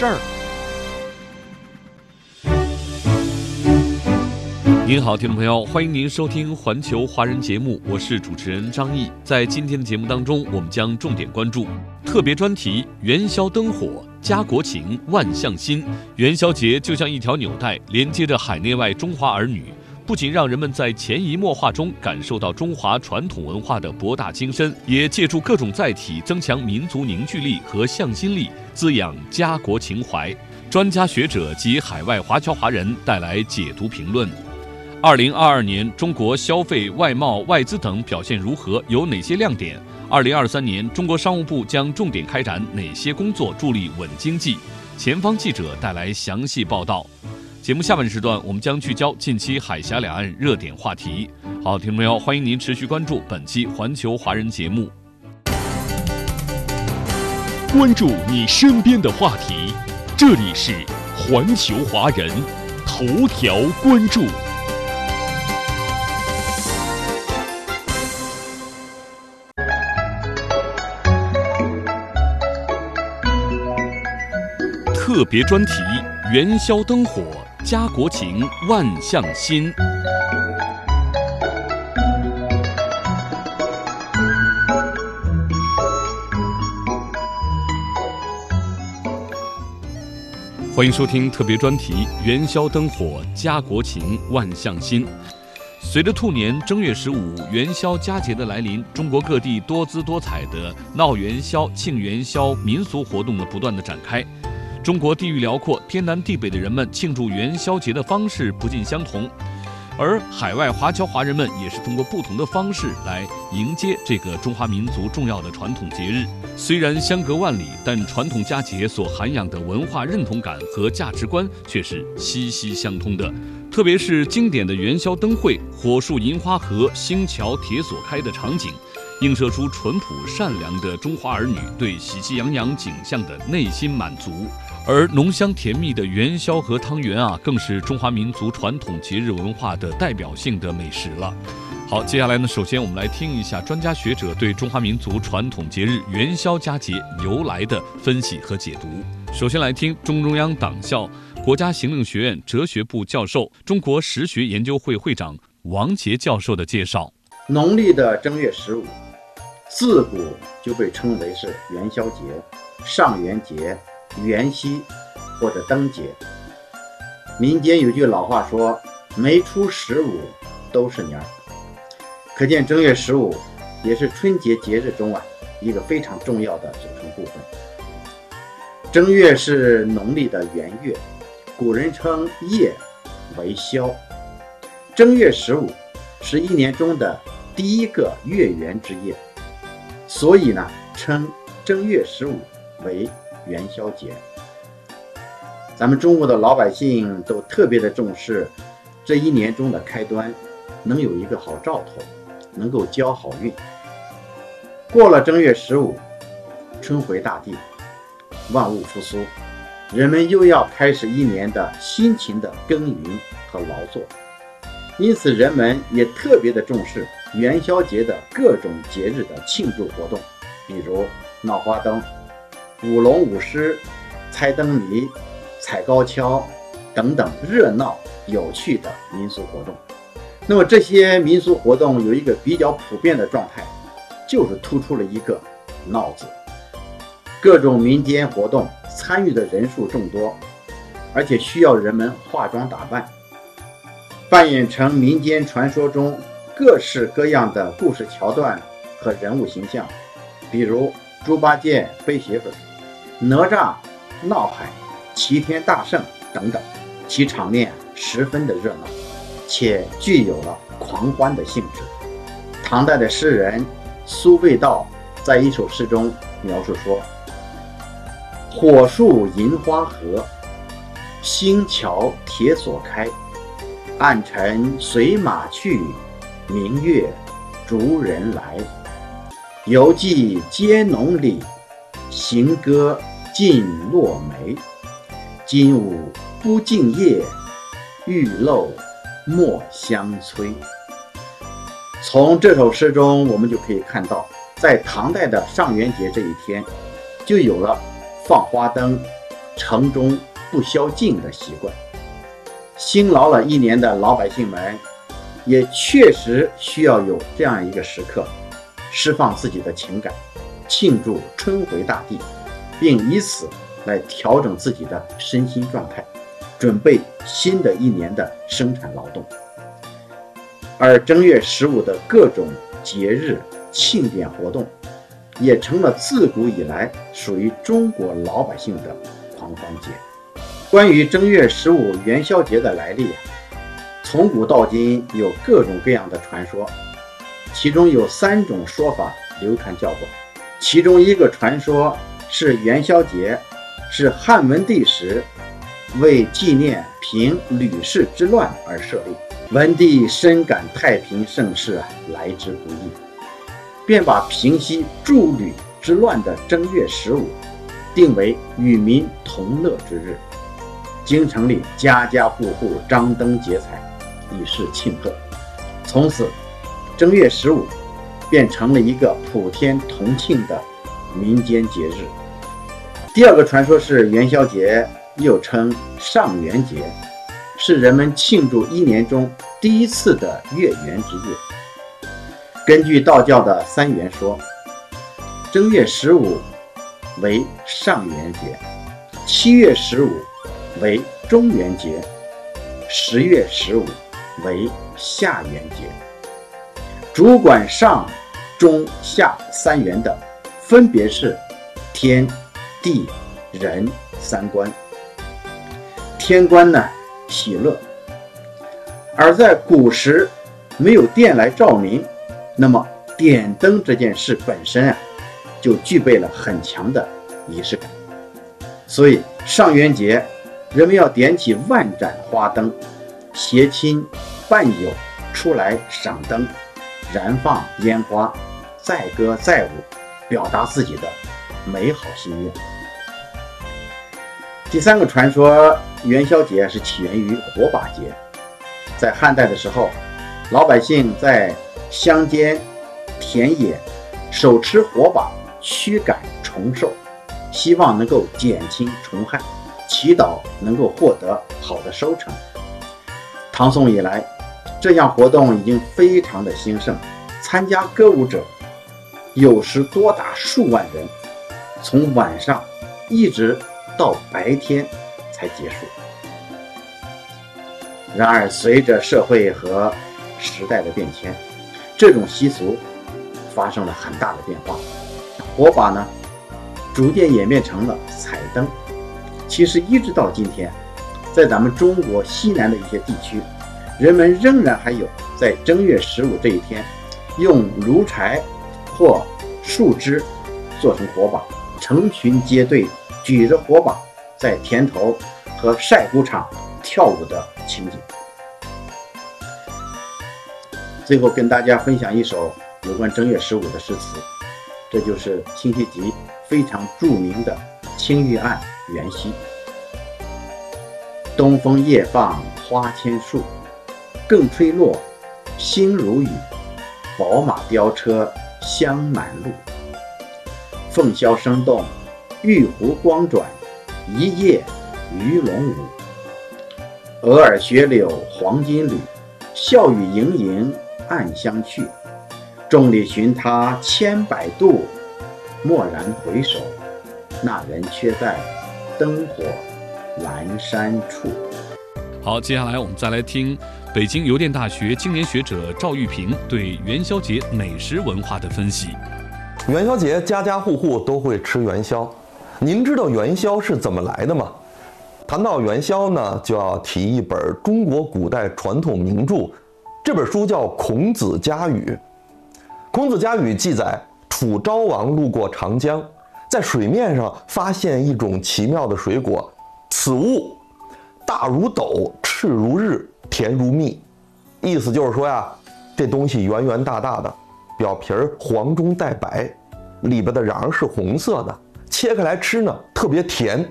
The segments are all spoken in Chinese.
这儿。您好，听众朋友，欢迎您收听环球华人节目，我是主持人张毅。在今天的节目当中，我们将重点关注特别专题：元宵灯火，家国情，万象新。元宵节就像一条纽带，连接着海内外中华儿女，不仅让人们在潜移默化中感受到中华传统文化的博大精深，也借助各种载体增强民族凝聚力和向心力，滋养家国情怀。专家学者及海外华侨华人带来解读评论。二零二二年中国消费、外贸、外资等表现如何？有哪些亮点？二零二三年中国商务部将重点开展哪些工作，助力稳经济？前方记者带来详细报道。节目下半时段，我们将聚焦近期海峡两岸热点话题。好，听众朋友，欢迎您持续关注本期《环球华人》节目，关注你身边的话题。这里是《环球华人》头条关注。特别专题：元宵灯火，家国情，万象新。欢迎收听特别专题：元宵灯火，家国情，万象新。随着兔年正月十五元宵佳节的来临，中国各地多姿多彩的闹元宵、庆元宵民俗活动的不断的展开。中国地域辽阔，天南地北的人们庆祝元宵节的方式不尽相同，而海外华侨华人们也是通过不同的方式来迎接这个中华民族重要的传统节日。虽然相隔万里，但传统佳节所涵养的文化认同感和价值观却是息息相通的。特别是经典的元宵灯会，火树银花和，星桥铁锁开的场景。映射出淳朴善良的中华儿女对喜气洋洋景象的内心满足，而浓香甜蜜的元宵和汤圆啊，更是中华民族传统节日文化的代表性的美食了。好，接下来呢，首先我们来听一下专家学者对中华民族传统节日元宵佳节由来的分析和解读。首先来听中中央党校国家行政学院哲学部教授、中国史学研究会会长王杰教授的介绍。农历的正月十五。自古就被称为是元宵节、上元节、元夕或者灯节。民间有句老话说：“没出十五都是年。”可见正月十五也是春节节日中啊一个非常重要的组成部分。正月是农历的元月，古人称夜为宵。正月十五是一年中的第一个月圆之夜。所以呢，称正月十五为元宵节。咱们中国的老百姓都特别的重视这一年中的开端，能有一个好兆头，能够交好运。过了正月十五，春回大地，万物复苏，人们又要开始一年的辛勤的耕耘和劳作，因此人们也特别的重视。元宵节的各种节日的庆祝活动，比如闹花灯、舞龙舞狮、猜灯谜、踩高跷等等热闹有趣的民俗活动。那么这些民俗活动有一个比较普遍的状态，就是突出了一个“闹”字。各种民间活动参与的人数众多，而且需要人们化妆打扮，扮演成民间传说中。各式各样的故事桥段和人物形象，比如猪八戒背媳妇、哪吒闹海、齐天大圣等等，其场面十分的热闹，且具有了狂欢的性质。唐代的诗人苏味道在一首诗中描述说：“火树银花合，星桥铁锁开。暗尘随马去，明月逐人来。犹记皆浓里，行歌尽落梅。金舞不尽夜，玉漏莫相催。从这首诗中，我们就可以看到，在唐代的上元节这一天，就有了放花灯、城中不宵禁的习惯。辛劳了一年的老百姓们，也确实需要有这样一个时刻，释放自己的情感，庆祝春回大地，并以此来调整自己的身心状态，准备新的一年的生产劳动。而正月十五的各种节日庆典活动，也成了自古以来属于中国老百姓的狂欢节。关于正月十五元宵节的来历，从古到今有各种各样的传说，其中有三种说法流传较广。其中一个传说是元宵节是汉文帝时为纪念平吕氏之乱而设立，文帝深感太平盛世来之不易，便把平息诸吕之乱的正月十五定为与民同乐之日。京城里家家户户张灯结彩，以示庆贺。从此，正月十五便成了一个普天同庆的民间节日。第二个传说是元宵节，又称上元节，是人们庆祝一年中第一次的月圆之日。根据道教的三元说，正月十五为上元节，七月十五。为中元节，十月十五为下元节。主管上、中、下三元的，分别是天、地、人三观。天官呢，喜乐。而在古时，没有电来照明，那么点灯这件事本身啊，就具备了很强的仪式感。所以上元节。人们要点起万盏花灯，携亲伴友出来赏灯，燃放烟花，载歌载舞，表达自己的美好心愿。第三个传说，元宵节是起源于火把节。在汉代的时候，老百姓在乡间、田野手持火把驱赶虫兽，希望能够减轻虫害。祈祷能够获得好的收成。唐宋以来，这项活动已经非常的兴盛，参加歌舞者有时多达数万人，从晚上一直到白天才结束。然而，随着社会和时代的变迁，这种习俗发生了很大的变化，火把呢，逐渐演变成了彩灯。其实一直到今天，在咱们中国西南的一些地区，人们仍然还有在正月十五这一天，用炉柴或树枝做成火把，成群结队举着火把在田头和晒谷场跳舞的情景。最后跟大家分享一首有关正月十五的诗词，这就是辛弃疾非常著名的《青玉案》。元夕，东风夜放花千树，更吹落，星如雨。宝马雕车香满路，凤箫声动，玉壶光转，一夜鱼龙舞。蛾儿雪柳黄金缕，笑语盈盈暗香去。众里寻他千百度，蓦然回首，那人却在。灯火阑珊处。好，接下来我们再来听北京邮电大学青年学者赵玉平对元宵节美食文化的分析。元宵节家家户户都会吃元宵，您知道元宵是怎么来的吗？谈到元宵呢，就要提一本中国古代传统名著，这本书叫《孔子家语》。孔子家语记载，楚昭王路过长江。在水面上发现一种奇妙的水果，此物大如斗，赤如日，甜如蜜。意思就是说呀，这东西圆圆大大的，表皮儿黄中带白，里边的瓤是红色的，切开来吃呢特别甜。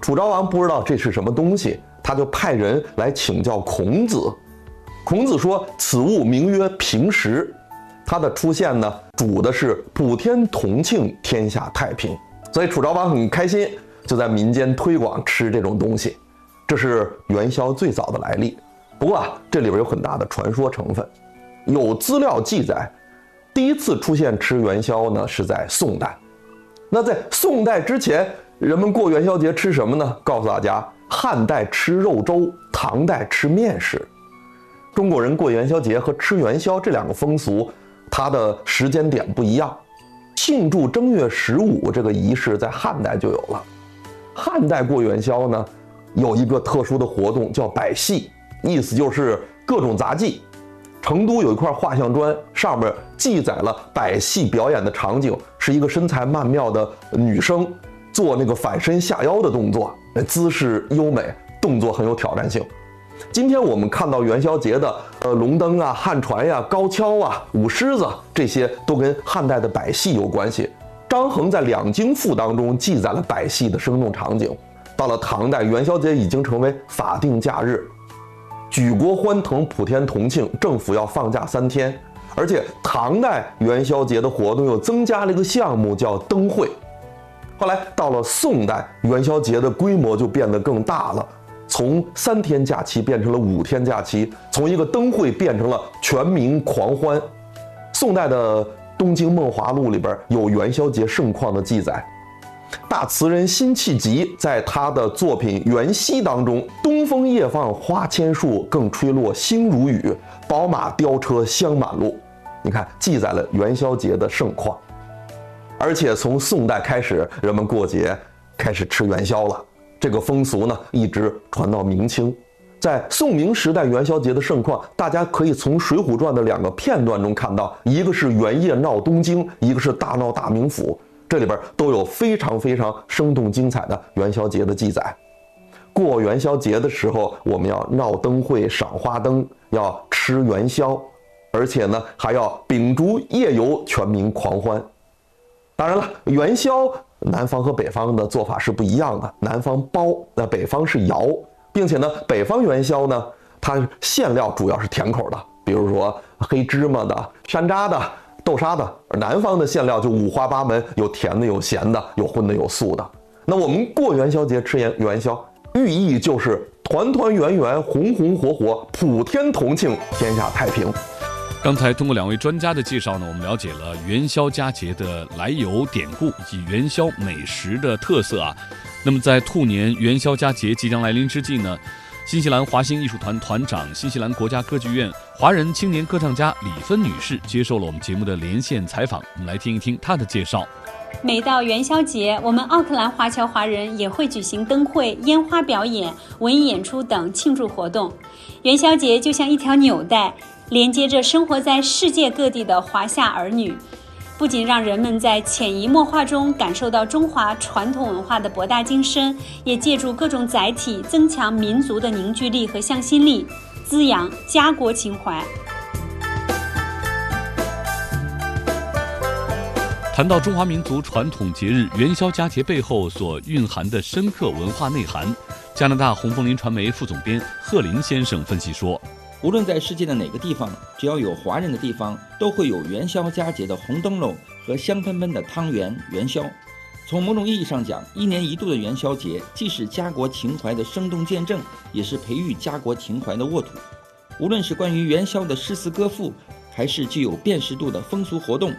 楚昭王不知道这是什么东西，他就派人来请教孔子。孔子说：“此物名曰平时，它的出现呢，主的是普天同庆，天下太平。”所以楚昭王很开心，就在民间推广吃这种东西。这是元宵最早的来历。不过啊，这里边有很大的传说成分。有资料记载，第一次出现吃元宵呢是在宋代。那在宋代之前，人们过元宵节吃什么呢？告诉大家，汉代吃肉粥，唐代吃面食。中国人过元宵节和吃元宵这两个风俗，它的时间点不一样。庆祝正月十五这个仪式在汉代就有了。汉代过元宵呢，有一个特殊的活动叫百戏。意思就是各种杂技。成都有一块画像砖，上面记载了百戏表演的场景，是一个身材曼妙的女生做那个反身下腰的动作，姿势优美，动作很有挑战性。今天我们看到元宵节的呃龙灯啊、汉船呀、高跷啊、舞狮子，这些都跟汉代的百戏有关系。张衡在《两京赋》当中记载了百戏的生动场景。到了唐代，元宵节已经成为法定假日。举国欢腾，普天同庆，政府要放假三天。而且唐代元宵节的活动又增加了一个项目，叫灯会。后来到了宋代，元宵节的规模就变得更大了，从三天假期变成了五天假期，从一个灯会变成了全民狂欢。宋代的《东京梦华录》里边有元宵节盛况的记载。大词人辛弃疾在他的作品《元夕》当中，“东风夜放花千树，更吹落星如雨。宝马雕车香满路。”你看，记载了元宵节的盛况。而且从宋代开始，人们过节开始吃元宵了。这个风俗呢，一直传到明清。在宋明时代元宵节的盛况，大家可以从《水浒传》的两个片段中看到，一个是元夜闹东京，一个是大闹大名府。这里边都有非常非常生动精彩的元宵节的记载。过元宵节的时候，我们要闹灯会、赏花灯，要吃元宵，而且呢还要秉烛夜游，全民狂欢。当然了，元宵南方和北方的做法是不一样的，南方包，那北方是摇，并且呢，北方元宵呢，它馅料主要是甜口的，比如说黑芝麻的、山楂的。豆沙的，而南方的馅料就五花八门，有甜的，有咸的，有荤的，有素的。那我们过元宵节吃元元宵，寓意就是团团圆圆，红红火火，普天同庆，天下太平。刚才通过两位专家的介绍呢，我们了解了元宵佳节的来由、典故以及元宵美食的特色啊。那么在兔年元宵佳节即将来临之际呢？新西兰华星艺术团团长、新西兰国家歌剧院华人青年歌唱家李芬女士接受了我们节目的连线采访，我们来听一听她的介绍。每到元宵节，我们奥克兰华侨华人也会举行灯会、烟花表演、文艺演出等庆祝活动。元宵节就像一条纽带，连接着生活在世界各地的华夏儿女。不仅让人们在潜移默化中感受到中华传统文化的博大精深，也借助各种载体增强民族的凝聚力和向心力，滋养家国情怀。谈到中华民族传统节日元宵佳节背后所蕴含的深刻文化内涵，加拿大红枫林传媒副总编贺林先生分析说。无论在世界的哪个地方，只要有华人的地方，都会有元宵佳节的红灯笼和香喷喷的汤圆元宵。从某种意义上讲，一年一度的元宵节既是家国情怀的生动见证，也是培育家国情怀的沃土。无论是关于元宵的诗词歌赋，还是具有辨识度的风俗活动，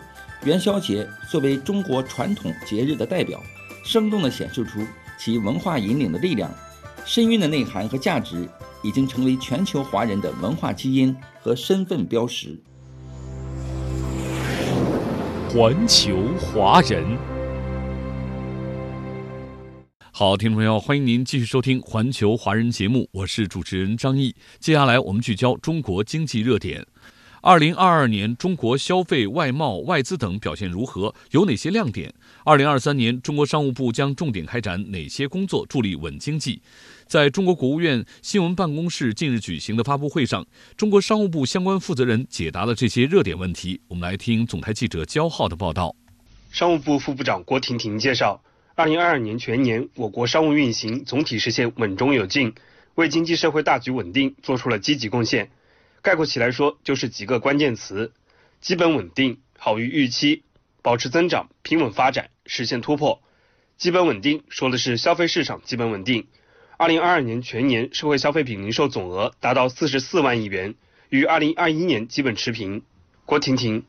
元宵节作为中国传统节日的代表，生动地显示出其文化引领的力量、深渊的内涵和价值。已经成为全球华人的文化基因和身份标识。环球华人，好，听众朋友，欢迎您继续收听《环球华人》节目，我是主持人张毅。接下来我们聚焦中国经济热点。二零二二年中国消费、外贸、外资等表现如何？有哪些亮点？二零二三年中国商务部将重点开展哪些工作，助力稳经济？在中国国务院新闻办公室近日举行的发布会上，中国商务部相关负责人解答了这些热点问题。我们来听总台记者焦浩的报道。商务部副部长郭婷婷介绍，二零二二年全年我国商务运行总体实现稳中有进，为经济社会大局稳定做出了积极贡献。概括起来说，就是几个关键词：基本稳定、好于预期、保持增长、平稳发展、实现突破。基本稳定说的是消费市场基本稳定。二零二二年全年社会消费品零售总额达到四十四万亿元，与二零二一年基本持平。郭婷婷，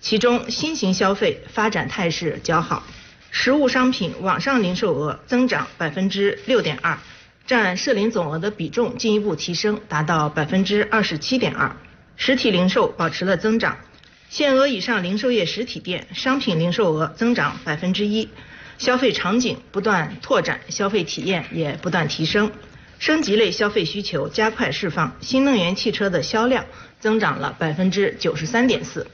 其中新型消费发展态势较好，实物商品网上零售额增长百分之六点二。占社零总额的比重进一步提升，达到百分之二十七点二。实体零售保持了增长，限额以上零售业实体店商品零售额增长百分之一。消费场景不断拓展，消费体验也不断提升，升级类消费需求加快释放。新能源汽车的销量增长了百分之九十三点四。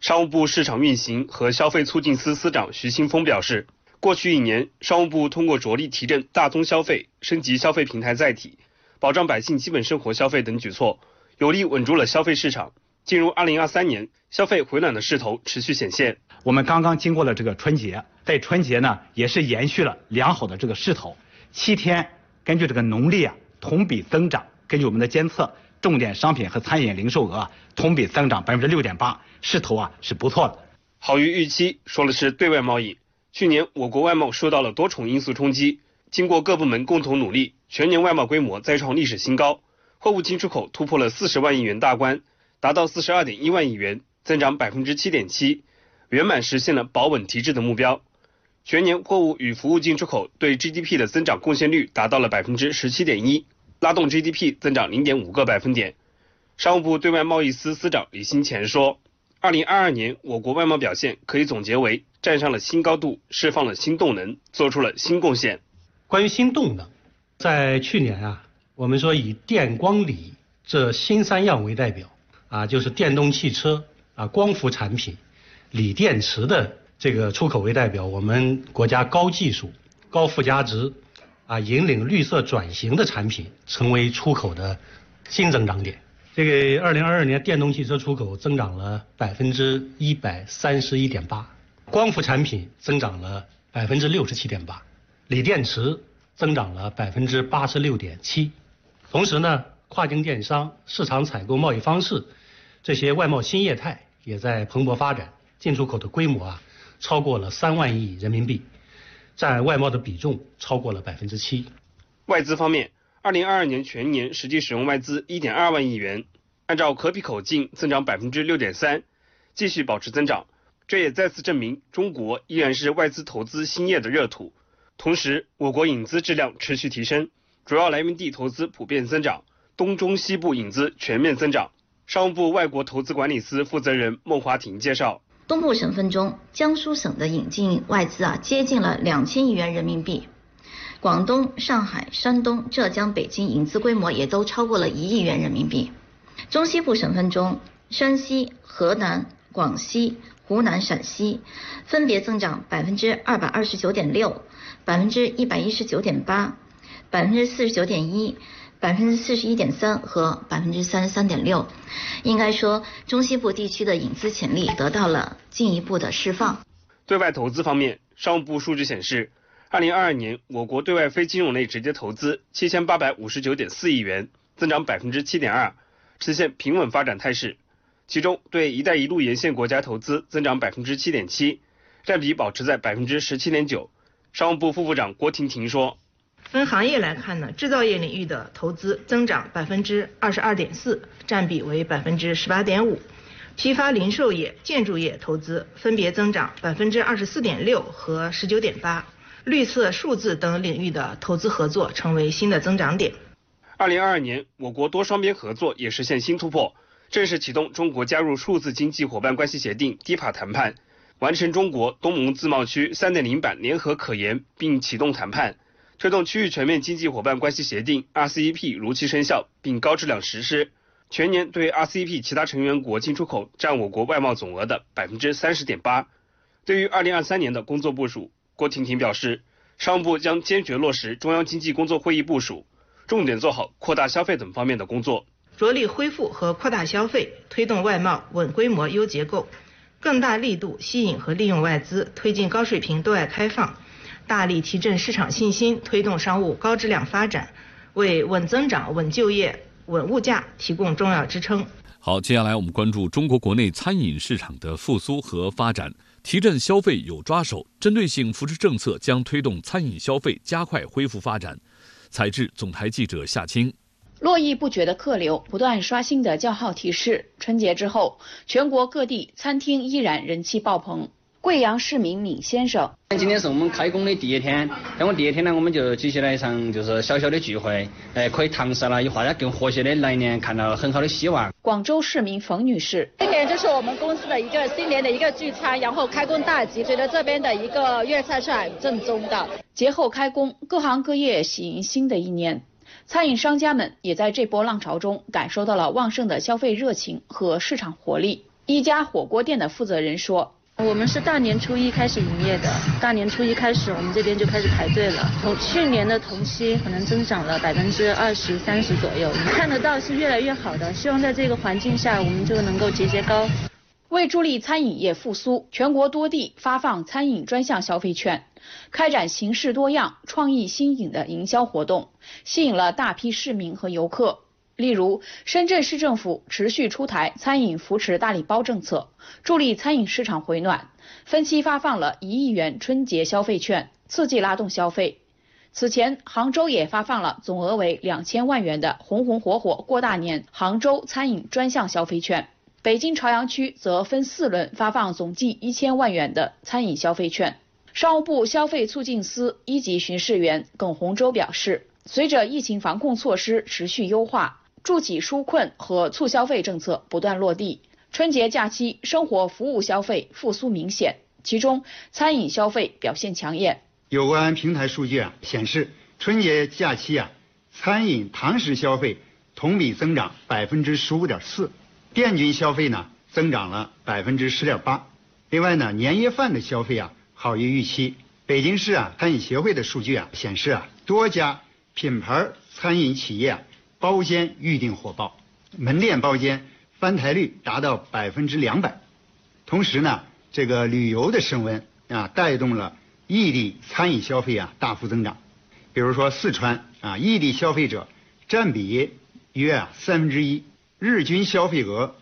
商务部市场运行和消费促进司司长徐新峰表示。过去一年，商务部通过着力提振大宗消费、升级消费平台载体、保障百姓基本生活消费等举措，有力稳住了消费市场。进入二零二三年，消费回暖的势头持续显现。我们刚刚经过了这个春节，在春节呢也是延续了良好的这个势头。七天根据这个农历啊同比增长，根据我们的监测，重点商品和餐饮零售额同比增长百分之六点八，势头啊是不错的。好于预期，说的是对外贸易。去年我国外贸受到了多重因素冲击，经过各部门共同努力，全年外贸规模再创历史新高，货物进出口突破了四十万亿元大关，达到四十二点一万亿元，增长百分之七点七，圆满实现了保稳提质的目标。全年货物与服务进出口对 GDP 的增长贡献率达到了百分之十七点一，拉动 GDP 增长零点五个百分点。商务部对外贸易司司长李新前说。二零二二年，我国外贸表现可以总结为站上了新高度，释放了新动能，做出了新贡献。关于新动能，在去年啊，我们说以电光锂这新三样为代表啊，就是电动汽车啊、光伏产品、锂电池的这个出口为代表，我们国家高技术、高附加值啊，引领绿色转型的产品成为出口的新增长点。这个二零二二年电动汽车出口增长了百分之一百三十一点八，光伏产品增长了百分之六十七点八，锂电池增长了百分之八十六点七。同时呢，跨境电商、市场采购贸易方式这些外贸新业态也在蓬勃发展，进出口的规模啊超过了三万亿人民币，占外贸的比重超过了百分之七。外资方面。二零二二年全年实际使用外资一点二万亿元，按照可比口径增长百分之六点三，继续保持增长。这也再次证明中国依然是外资投资兴业的热土。同时，我国引资质量持续提升，主要来源地投资普遍增长，东中西部引资全面增长。商务部外国投资管理司负责人孟华婷介绍，东部省份中，江苏省的引进外资啊接近了两千亿元人民币。广东、上海、山东、浙江、北京引资规模也都超过了一亿元人民币。中西部省份中，山西、河南、广西、湖南、陕西分别增长百分之二百二十九点六、百分之一百一十九点八、百分之四十九点一、百分之四十一点三和百分之三十三点六。应该说，中西部地区的引资潜力得到了进一步的释放。对外投资方面，商务部数据显示。二零二二年，我国对外非金融类直接投资七千八百五十九点四亿元，增长百分之七点二，实现平稳发展态势。其中，对“一带一路”沿线国家投资增长百分之七点七，占比保持在百分之十七点九。商务部副部长郭婷婷说：“分行业来看呢，制造业领域的投资增长百分之二十二点四，占比为百分之十八点五；批发零售业、建筑业投资分别增长百分之二十四点六和十九点八。”绿色、数字等领域的投资合作成为新的增长点。二零二二年，我国多双边合作也实现新突破，正式启动中国加入数字经济伙伴关系协定 （DIPA） 谈判，完成中国东盟自贸区三点零版联合可研，并启动谈判，推动区域全面经济伙伴关系协定 （RCEP） 如期生效并高质量实施。全年对 RCEP 其他成员国进出口占我国外贸总额的百分之三十点八。对于二零二三年的工作部署，郭婷婷表示，商务部将坚决落实中央经济工作会议部署，重点做好扩大消费等方面的工作，着力恢复和扩大消费，推动外贸稳规模、优结构，更大力度吸引和利用外资，推进高水平对外开放，大力提振市场信心，推动商务高质量发展，为稳增长、稳就业。稳物价提供重要支撑。好，接下来我们关注中国国内餐饮市场的复苏和发展，提振消费有抓手，针对性扶持政策将推动餐饮消费加快恢复发展。采制总台记者夏青。络绎不绝的客流，不断刷新的叫号提示，春节之后，全国各地餐厅依然人气爆棚。贵阳市民闵先生，今天是我们开工的第一天，那么第一天呢，我们就举行了一场就是小小的聚会，哎，可以搪塞了，以大家更和谐的来年看到很好的希望。广州市民冯女士，今年就是我们公司的一个新年的一个聚餐，然后开工大吉，觉得这边的一个粤菜是很正宗的。节后开工，各行各业喜迎新的一年，餐饮商家们也在这波浪潮中感受到了旺盛的消费热情和市场活力。一家火锅店的负责人说。我们是大年初一开始营业的，大年初一开始，我们这边就开始排队了。从去年的同期可能增长了百分之二十三十左右，看得到是越来越好的。希望在这个环境下，我们就能够节节高。为助力餐饮业复苏，全国多地发放餐饮专项消费券，开展形式多样、创意新颖的营销活动，吸引了大批市民和游客。例如，深圳市政府持续出台餐饮扶持大礼包政策，助力餐饮市场回暖，分期发放了一亿元春节消费券，刺激拉动消费。此前，杭州也发放了总额为两千万元的“红红火火过大年”杭州餐饮专项消费券。北京朝阳区则分四轮发放总计一千万元的餐饮消费券。商务部消费促进司一级巡视员耿洪洲表示，随着疫情防控措施持续优化，助企纾困和促消费政策不断落地，春节假期生活服务消费复苏明显，其中餐饮消费表现抢眼。有关平台数据啊显示，春节假期啊，餐饮堂食消费同比增长百分之十五点四，店均消费呢增长了百分之十点八。另外呢，年夜饭的消费啊好于预期。北京市啊餐饮协会的数据啊显示啊，多家品牌餐饮企业啊。包间预订火爆，门店包间翻台率达到百分之两百。同时呢，这个旅游的升温啊，带动了异地餐饮消费啊大幅增长。比如说四川啊，异地消费者占比约啊三分之一，日均消费额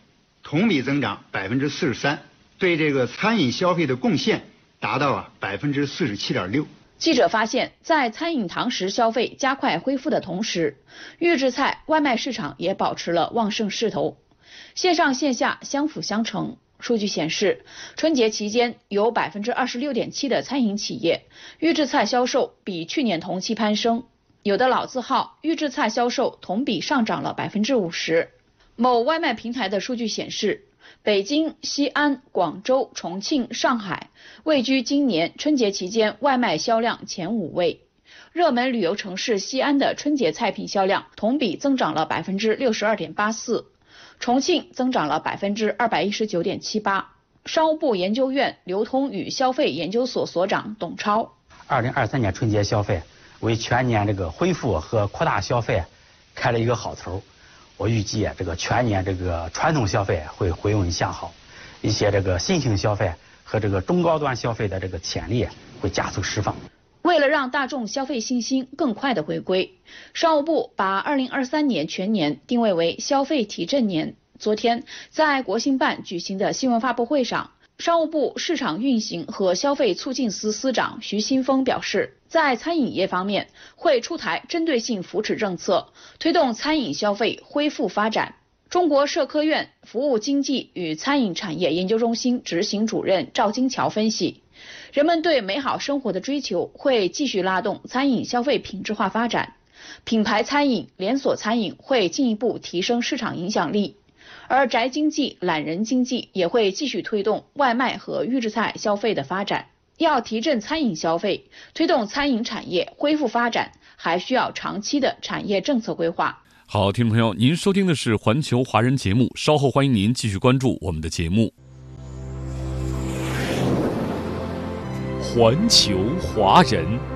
同比增长百分之四十三，对这个餐饮消费的贡献达到啊百分之四十七点六。记者发现，在餐饮堂食消费加快恢复的同时，预制菜外卖市场也保持了旺盛势头，线上线下相辅相成。数据显示，春节期间有百分之二十六点七的餐饮企业预制菜销售比去年同期攀升，有的老字号预制菜销售同比上涨了百分之五十。某外卖平台的数据显示。北京、西安、广州、重庆、上海位居今年春节期间外卖销量前五位。热门旅游城市西安的春节菜品销量同比增长了百分之六十二点八四，重庆增长了百分之二百一十九点七八。商务部研究院流通与消费研究所所长董超：二零二三年春节消费为全年这个恢复和扩大消费开了一个好头。我预计啊这个全年这个传统消费会回稳向好，一些这个新型消费和这个中高端消费的这个潜力会加速释放。为了让大众消费信心更快的回归，商务部把二零二三年全年定位为消费提振年。昨天在国新办举行的新闻发布会上。商务部市场运行和消费促进司司长徐新峰表示，在餐饮业方面会出台针对性扶持政策，推动餐饮消费恢复发展。中国社科院服务经济与餐饮产业研究中心执行主任赵金桥分析，人们对美好生活的追求会继续拉动餐饮消费品质化发展，品牌餐饮、连锁餐饮会进一步提升市场影响力。而宅经济、懒人经济也会继续推动外卖和预制菜消费的发展。要提振餐饮消费，推动餐饮产业恢复发展，还需要长期的产业政策规划。好，听众朋友，您收听的是环球华人节目，稍后欢迎您继续关注我们的节目。环球华人。